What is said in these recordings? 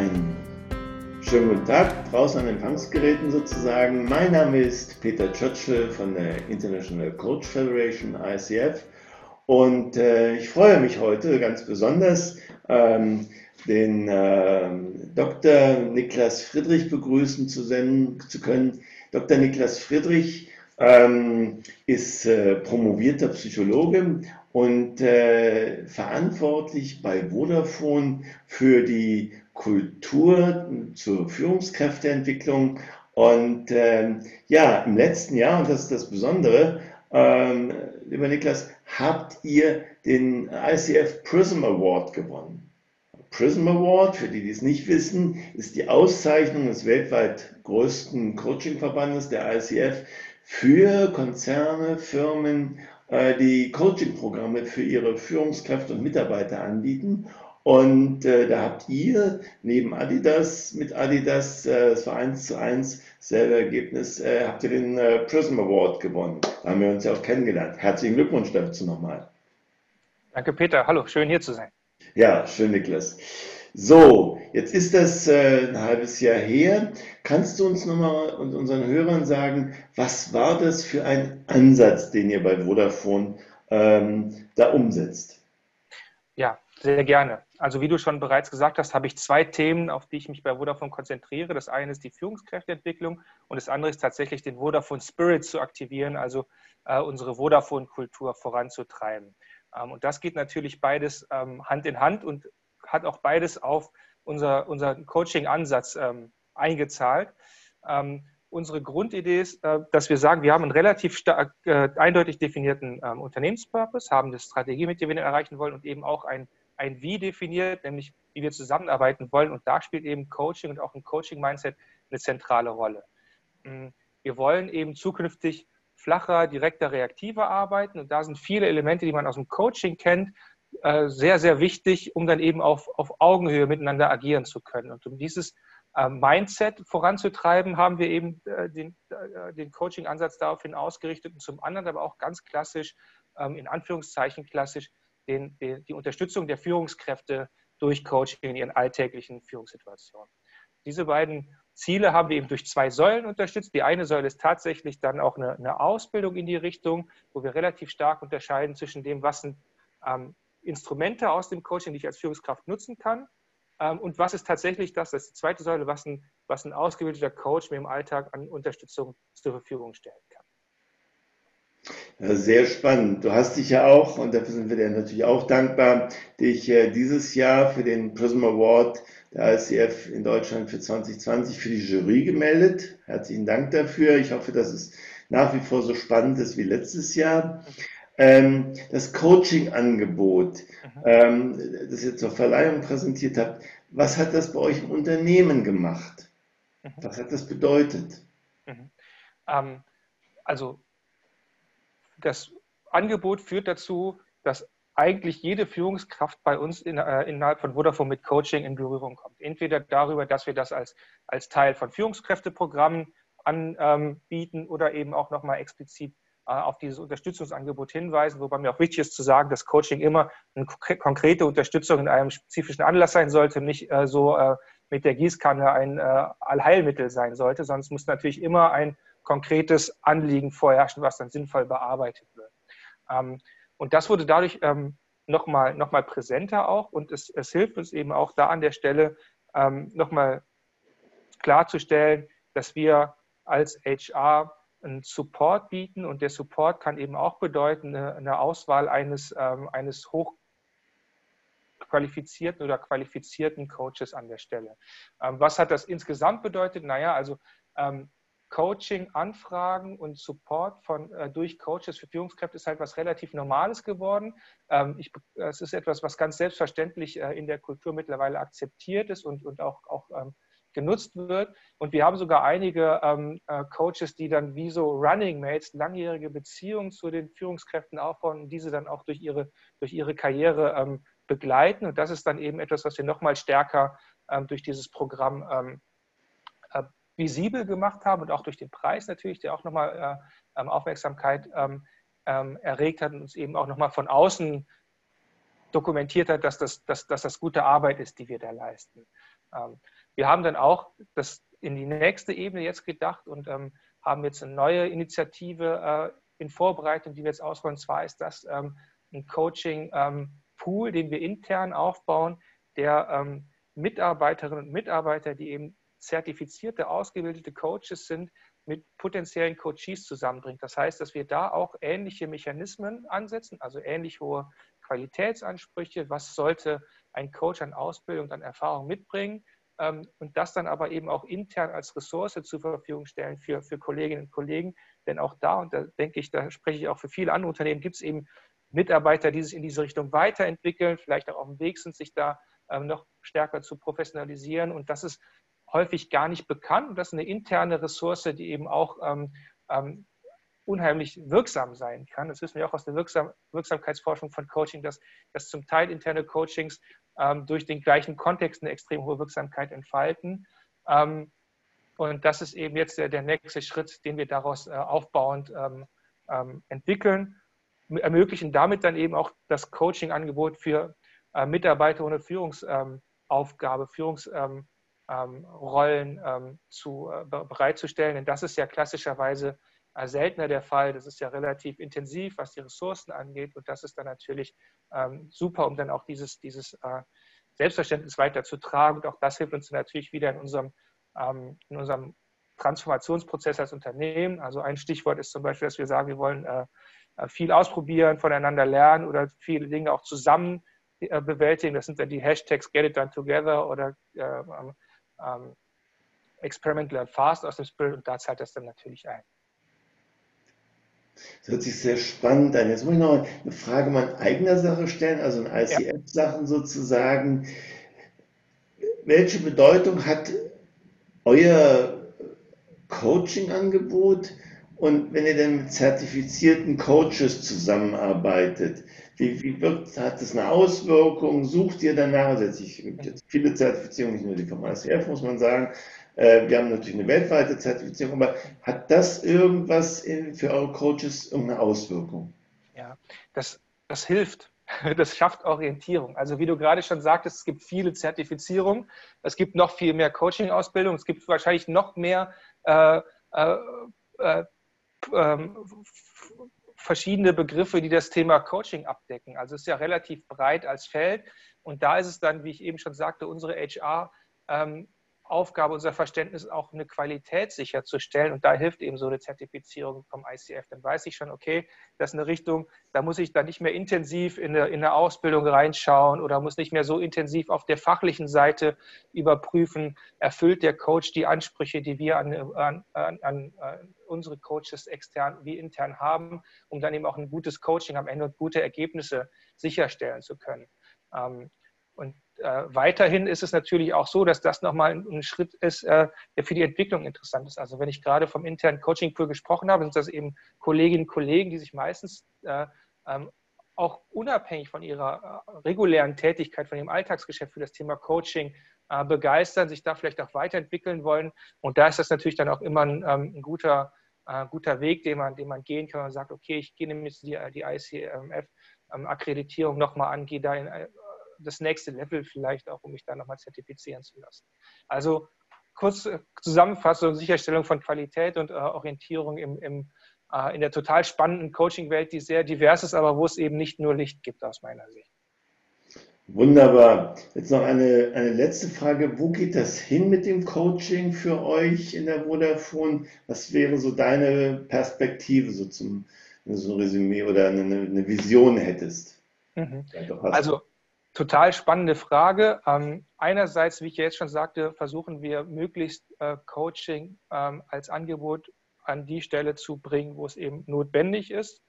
Einen schönen guten Tag draußen an Empfangsgeräten sozusagen. Mein Name ist Peter Churchill von der International Coach Federation, ICF. Und äh, ich freue mich heute ganz besonders, ähm, den äh, Dr. Niklas Friedrich begrüßen zu, senden, zu können. Dr. Niklas Friedrich ähm, ist äh, promovierter Psychologe und äh, verantwortlich bei Vodafone für die Kultur zur Führungskräfteentwicklung. Und ähm, ja, im letzten Jahr, und das ist das Besondere, ähm, lieber Niklas, habt ihr den ICF Prism Award gewonnen. Prism Award, für die, die es nicht wissen, ist die Auszeichnung des weltweit größten Coachingverbandes, der ICF, für Konzerne, Firmen, äh, die Coaching-Programme für ihre Führungskräfte und Mitarbeiter anbieten. Und äh, da habt ihr neben Adidas, mit Adidas, äh, das war 1 zu 1, selbe Ergebnis, äh, habt ihr den äh, Prism Award gewonnen. Da haben wir uns ja auch kennengelernt. Herzlichen Glückwunsch dazu nochmal. Danke, Peter. Hallo, schön hier zu sein. Ja, schön, Niklas. So, jetzt ist das äh, ein halbes Jahr her. Kannst du uns nochmal und unseren Hörern sagen, was war das für ein Ansatz, den ihr bei Vodafone ähm, da umsetzt? Ja, sehr gerne. Also wie du schon bereits gesagt hast, habe ich zwei Themen, auf die ich mich bei Vodafone konzentriere. Das eine ist die Führungskräfteentwicklung und das andere ist tatsächlich den Vodafone Spirit zu aktivieren, also äh, unsere Vodafone-Kultur voranzutreiben. Ähm, und das geht natürlich beides ähm, Hand in Hand und hat auch beides auf unser, unseren Coaching-Ansatz ähm, eingezahlt. Unsere Grundidee ist, äh, dass wir sagen, wir haben einen relativ stark, äh, eindeutig definierten ähm, Unternehmenspurpose, haben eine Strategie, mit der wir den erreichen wollen und eben auch ein, ein Wie definiert, nämlich wie wir zusammenarbeiten wollen. Und da spielt eben Coaching und auch ein Coaching-Mindset eine zentrale Rolle. Ähm, wir wollen eben zukünftig flacher, direkter, reaktiver arbeiten. Und da sind viele Elemente, die man aus dem Coaching kennt, äh, sehr, sehr wichtig, um dann eben auf, auf Augenhöhe miteinander agieren zu können. Und um dieses Mindset voranzutreiben, haben wir eben äh, den, den Coaching-Ansatz daraufhin ausgerichtet und zum anderen aber auch ganz klassisch, ähm, in Anführungszeichen klassisch, den, den, die Unterstützung der Führungskräfte durch Coaching in ihren alltäglichen Führungssituationen. Diese beiden Ziele haben wir eben durch zwei Säulen unterstützt. Die eine Säule ist tatsächlich dann auch eine, eine Ausbildung in die Richtung, wo wir relativ stark unterscheiden zwischen dem, was sind ähm, Instrumente aus dem Coaching, die ich als Führungskraft nutzen kann, und was ist tatsächlich das, das ist die zweite Säule, was ein, was ein ausgebildeter Coach mir im Alltag an Unterstützung zur Verfügung stellen kann. Sehr spannend. Du hast dich ja auch, und dafür sind wir dir natürlich auch dankbar, dich äh, dieses Jahr für den Prism Award der ICF in Deutschland für 2020 für die Jury gemeldet. Herzlichen Dank dafür. Ich hoffe, dass es nach wie vor so spannend ist wie letztes Jahr. Ähm, das Coaching-Angebot, mhm. ähm, das ihr zur Verleihung präsentiert habt, was hat das bei euch im Unternehmen gemacht? Mhm. Was hat das bedeutet? Mhm. Ähm, also das Angebot führt dazu, dass eigentlich jede Führungskraft bei uns in, äh, innerhalb von Vodafone mit Coaching in Berührung kommt. Entweder darüber, dass wir das als, als Teil von Führungskräfteprogrammen anbieten oder eben auch nochmal explizit auf dieses Unterstützungsangebot hinweisen, wobei mir auch wichtig ist zu sagen, dass Coaching immer eine konkrete Unterstützung in einem spezifischen Anlass sein sollte, nicht äh, so äh, mit der Gießkanne ein äh, Allheilmittel sein sollte, sondern es muss natürlich immer ein konkretes Anliegen vorherrschen, was dann sinnvoll bearbeitet wird. Ähm, und das wurde dadurch ähm, nochmal noch mal präsenter auch und es, es, hilft uns eben auch da an der Stelle ähm, nochmal klarzustellen, dass wir als HR einen Support bieten und der Support kann eben auch bedeuten, eine, eine Auswahl eines, ähm, eines hochqualifizierten oder qualifizierten Coaches an der Stelle. Ähm, was hat das insgesamt bedeutet? Naja, also ähm, Coaching-Anfragen und Support von, äh, durch Coaches für Führungskräfte ist halt was relativ Normales geworden. Ich, es ist etwas, was ganz selbstverständlich äh, in der Kultur mittlerweile akzeptiert ist und, und auch, auch genutzt wird. Und wir haben sogar einige ähm, äh, Coaches, die dann wie so Running Mates langjährige Beziehungen zu den Führungskräften aufbauen und diese dann auch durch ihre, durch ihre Karriere ähm, begleiten. Und das ist dann eben etwas, was wir nochmal stärker ähm, durch dieses Programm ähm, äh, visibel gemacht haben und auch durch den Preis natürlich, der auch nochmal äh, ähm, Aufmerksamkeit ähm, erregt hat und uns eben auch nochmal von außen dokumentiert hat, dass das, dass, dass das gute Arbeit ist, die wir da leisten. Wir haben dann auch das in die nächste Ebene jetzt gedacht und ähm, haben jetzt eine neue Initiative äh, in Vorbereitung, die wir jetzt ausrollen. Und zwar ist das ähm, ein Coaching-Pool, ähm, den wir intern aufbauen, der ähm, Mitarbeiterinnen und Mitarbeiter, die eben zertifizierte, ausgebildete Coaches sind, mit potenziellen Coaches zusammenbringt. Das heißt, dass wir da auch ähnliche Mechanismen ansetzen, also ähnlich hohe Qualitätsansprüche. Was sollte ein Coach an Ausbildung, an Erfahrung mitbringen? Ähm, und das dann aber eben auch intern als Ressource zur Verfügung stellen für, für Kolleginnen und Kollegen. Denn auch da, und da denke ich, da spreche ich auch für viele andere Unternehmen, gibt es eben Mitarbeiter, die sich in diese Richtung weiterentwickeln, vielleicht auch auf dem Weg sind, sich da ähm, noch stärker zu professionalisieren. Und das ist häufig gar nicht bekannt. Und das ist eine interne Ressource, die eben auch ähm, ähm, unheimlich wirksam sein kann. Das wissen wir auch aus der Wirksam Wirksamkeitsforschung von Coaching, dass, dass zum Teil interne Coachings ähm, durch den gleichen Kontext eine extrem hohe Wirksamkeit entfalten. Ähm, und das ist eben jetzt der, der nächste Schritt, den wir daraus äh, aufbauend ähm, ähm, entwickeln, ermöglichen damit dann eben auch das Coaching-Angebot für äh, Mitarbeiter ohne Führungsaufgabe, Führungsrollen ähm, zu, äh, bereitzustellen. Denn das ist ja klassischerweise seltener der Fall. Das ist ja relativ intensiv, was die Ressourcen angeht. Und das ist dann natürlich ähm, super, um dann auch dieses, dieses äh, Selbstverständnis weiter zu tragen. Und auch das hilft uns natürlich wieder in unserem, ähm, in unserem Transformationsprozess als Unternehmen. Also ein Stichwort ist zum Beispiel, dass wir sagen, wir wollen äh, äh viel ausprobieren, voneinander lernen oder viele Dinge auch zusammen äh, bewältigen. Das sind dann die Hashtags Get It Done Together oder äh, ähm, ähm Experiment Learn Fast aus dem Spirit und da zahlt das dann natürlich ein. Das hört sich sehr spannend an. Jetzt muss ich noch eine Frage mal in eigener Sache stellen, also in ICF-Sachen sozusagen. Welche Bedeutung hat euer Coaching-Angebot und wenn ihr dann mit zertifizierten Coaches zusammenarbeitet, wie, wie wirkt, hat das eine Auswirkung? Sucht ihr danach? Also es gibt jetzt viele Zertifizierungen, nicht nur die vom ICF, muss man sagen. Äh, wir haben natürlich eine weltweite Zertifizierung, aber hat das irgendwas in, für eure Coaches irgendeine Auswirkung? Ja, das, das hilft. Das schafft Orientierung. Also wie du gerade schon sagtest, es gibt viele Zertifizierungen, es gibt noch viel mehr Coaching-Ausbildung, es gibt wahrscheinlich noch mehr äh, äh, äh, ähm, verschiedene Begriffe, die das Thema Coaching abdecken. Also es ist ja relativ breit als Feld. Und da ist es dann, wie ich eben schon sagte, unsere HR ähm, Aufgabe, unser Verständnis auch eine Qualität sicherzustellen. Und da hilft eben so eine Zertifizierung vom ICF. Dann weiß ich schon, okay, das ist eine Richtung, da muss ich dann nicht mehr intensiv in eine, in eine Ausbildung reinschauen oder muss nicht mehr so intensiv auf der fachlichen Seite überprüfen, erfüllt der Coach die Ansprüche, die wir an, an, an, an unsere Coaches extern wie intern haben, um dann eben auch ein gutes Coaching am Ende und gute Ergebnisse sicherstellen zu können. Ähm, und äh, weiterhin ist es natürlich auch so, dass das nochmal ein, ein Schritt ist, äh, der für die Entwicklung interessant ist. Also wenn ich gerade vom internen Coaching-Pool gesprochen habe, sind das eben Kolleginnen und Kollegen, die sich meistens äh, ähm, auch unabhängig von ihrer äh, regulären Tätigkeit, von ihrem Alltagsgeschäft für das Thema Coaching äh, begeistern, sich da vielleicht auch weiterentwickeln wollen. Und da ist das natürlich dann auch immer ein, ähm, ein guter, äh, guter Weg, den man, den man gehen kann und sagt, okay, ich gehe nämlich die, die ICMF-Akkreditierung ähm, nochmal an, gehe da in das nächste Level vielleicht auch, um mich da nochmal zertifizieren zu lassen. Also kurz Zusammenfassung, Sicherstellung von Qualität und äh, Orientierung im, im, äh, in der total spannenden Coaching-Welt, die sehr divers ist, aber wo es eben nicht nur Licht gibt aus meiner Sicht. Wunderbar. Jetzt noch eine, eine letzte Frage. Wo geht das hin mit dem Coaching für euch in der Vodafone? Was wäre so deine Perspektive, so zum so ein Resümee oder eine, eine Vision hättest? Mhm. Also Total spannende Frage. Ähm, einerseits, wie ich jetzt schon sagte, versuchen wir möglichst äh, Coaching ähm, als Angebot an die Stelle zu bringen, wo es eben notwendig ist,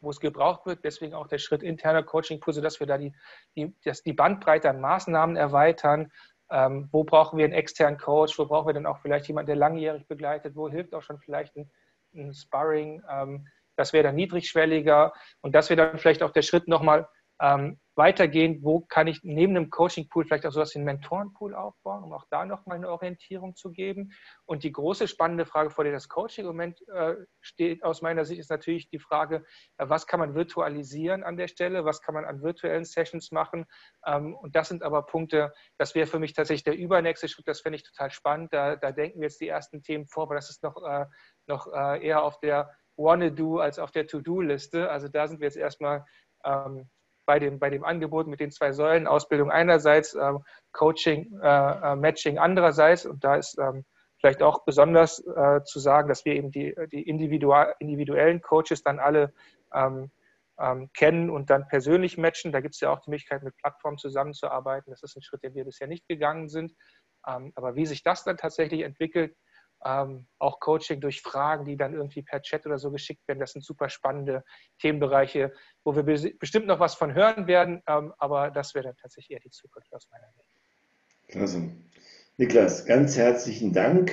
wo es gebraucht wird. Deswegen auch der Schritt interner Coaching-Kurse, dass wir da die, die, das, die Bandbreite an Maßnahmen erweitern. Ähm, wo brauchen wir einen externen Coach? Wo brauchen wir dann auch vielleicht jemanden, der langjährig begleitet? Wo hilft auch schon vielleicht ein, ein Sparring? Ähm, das wäre dann niedrigschwelliger und das wäre dann vielleicht auch der Schritt nochmal Ähm, weitergehend, wo kann ich neben einem Coaching-Pool vielleicht auch sowas wie einen Mentoren-Pool aufbauen, um auch da nochmal eine Orientierung zu geben. Und die große spannende Frage, vor der das Coaching im Moment äh, steht, aus meiner Sicht, ist natürlich die Frage, äh, was kann man virtualisieren an der Stelle, was kann man an virtuellen Sessions machen. Ähm, und das sind aber Punkte, das wäre für mich tatsächlich der übernächste Schritt, das fände ich total spannend. Da, da, denken wir jetzt die ersten Themen vor, aber das ist noch, äh, noch äh, eher auf der Wanna-Do als auf der To-Do-Liste. Also da sind wir jetzt erstmal ähm, bei dem, bei dem Angebot mit den zwei Säulen, Ausbildung einerseits, ähm, Coaching, äh, äh, Matching andererseits. Und da ist ähm, vielleicht auch besonders äh, zu sagen, dass wir eben die, die individuellen Coaches dann alle ähm, ähm, kennen und dann persönlich matchen. Da gibt es ja auch die Möglichkeit, mit Plattformen zusammenzuarbeiten. Das ist ein Schritt, den wir bisher nicht gegangen sind. Ähm, aber wie sich das dann tatsächlich entwickelt, ähm, auch Coaching durch Fragen, die dann irgendwie per Chat oder so geschickt werden. Das sind super spannende Themenbereiche, wo wir bestimmt noch was von hören werden, ähm, aber das wäre dann tatsächlich eher die Zukunft aus meiner Sicht. Klasse. Niklas, ganz herzlichen Dank.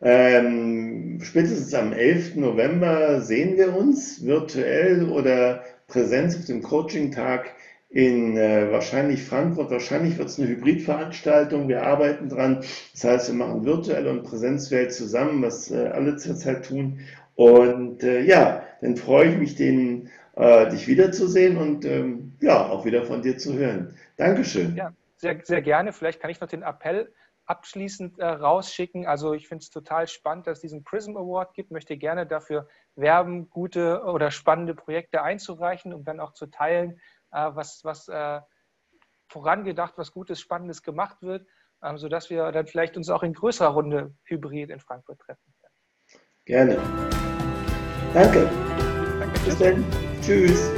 Ähm, spätestens am 11. November sehen wir uns virtuell oder Präsenz auf dem Coaching-Tag in äh, wahrscheinlich Frankfurt. Wahrscheinlich wird es eine Hybridveranstaltung. Wir arbeiten dran. Das heißt, wir machen virtuelle und Präsenzwelt zusammen, was äh, alle zurzeit tun. Und äh, ja, dann freue ich mich, den, äh, dich wiederzusehen und ähm, ja, auch wieder von dir zu hören. Dankeschön. Ja, sehr, sehr gerne. Vielleicht kann ich noch den Appell abschließend äh, rausschicken. Also ich finde es total spannend, dass es diesen Prism Award gibt. Möchte gerne dafür werben, gute oder spannende Projekte einzureichen, um dann auch zu teilen, was, was äh, vorangedacht, was Gutes, Spannendes gemacht wird, ähm, sodass wir dann vielleicht uns auch in größerer Runde hybrid in Frankfurt treffen können. Gerne. Danke. Danke. Bis dann. Tschüss.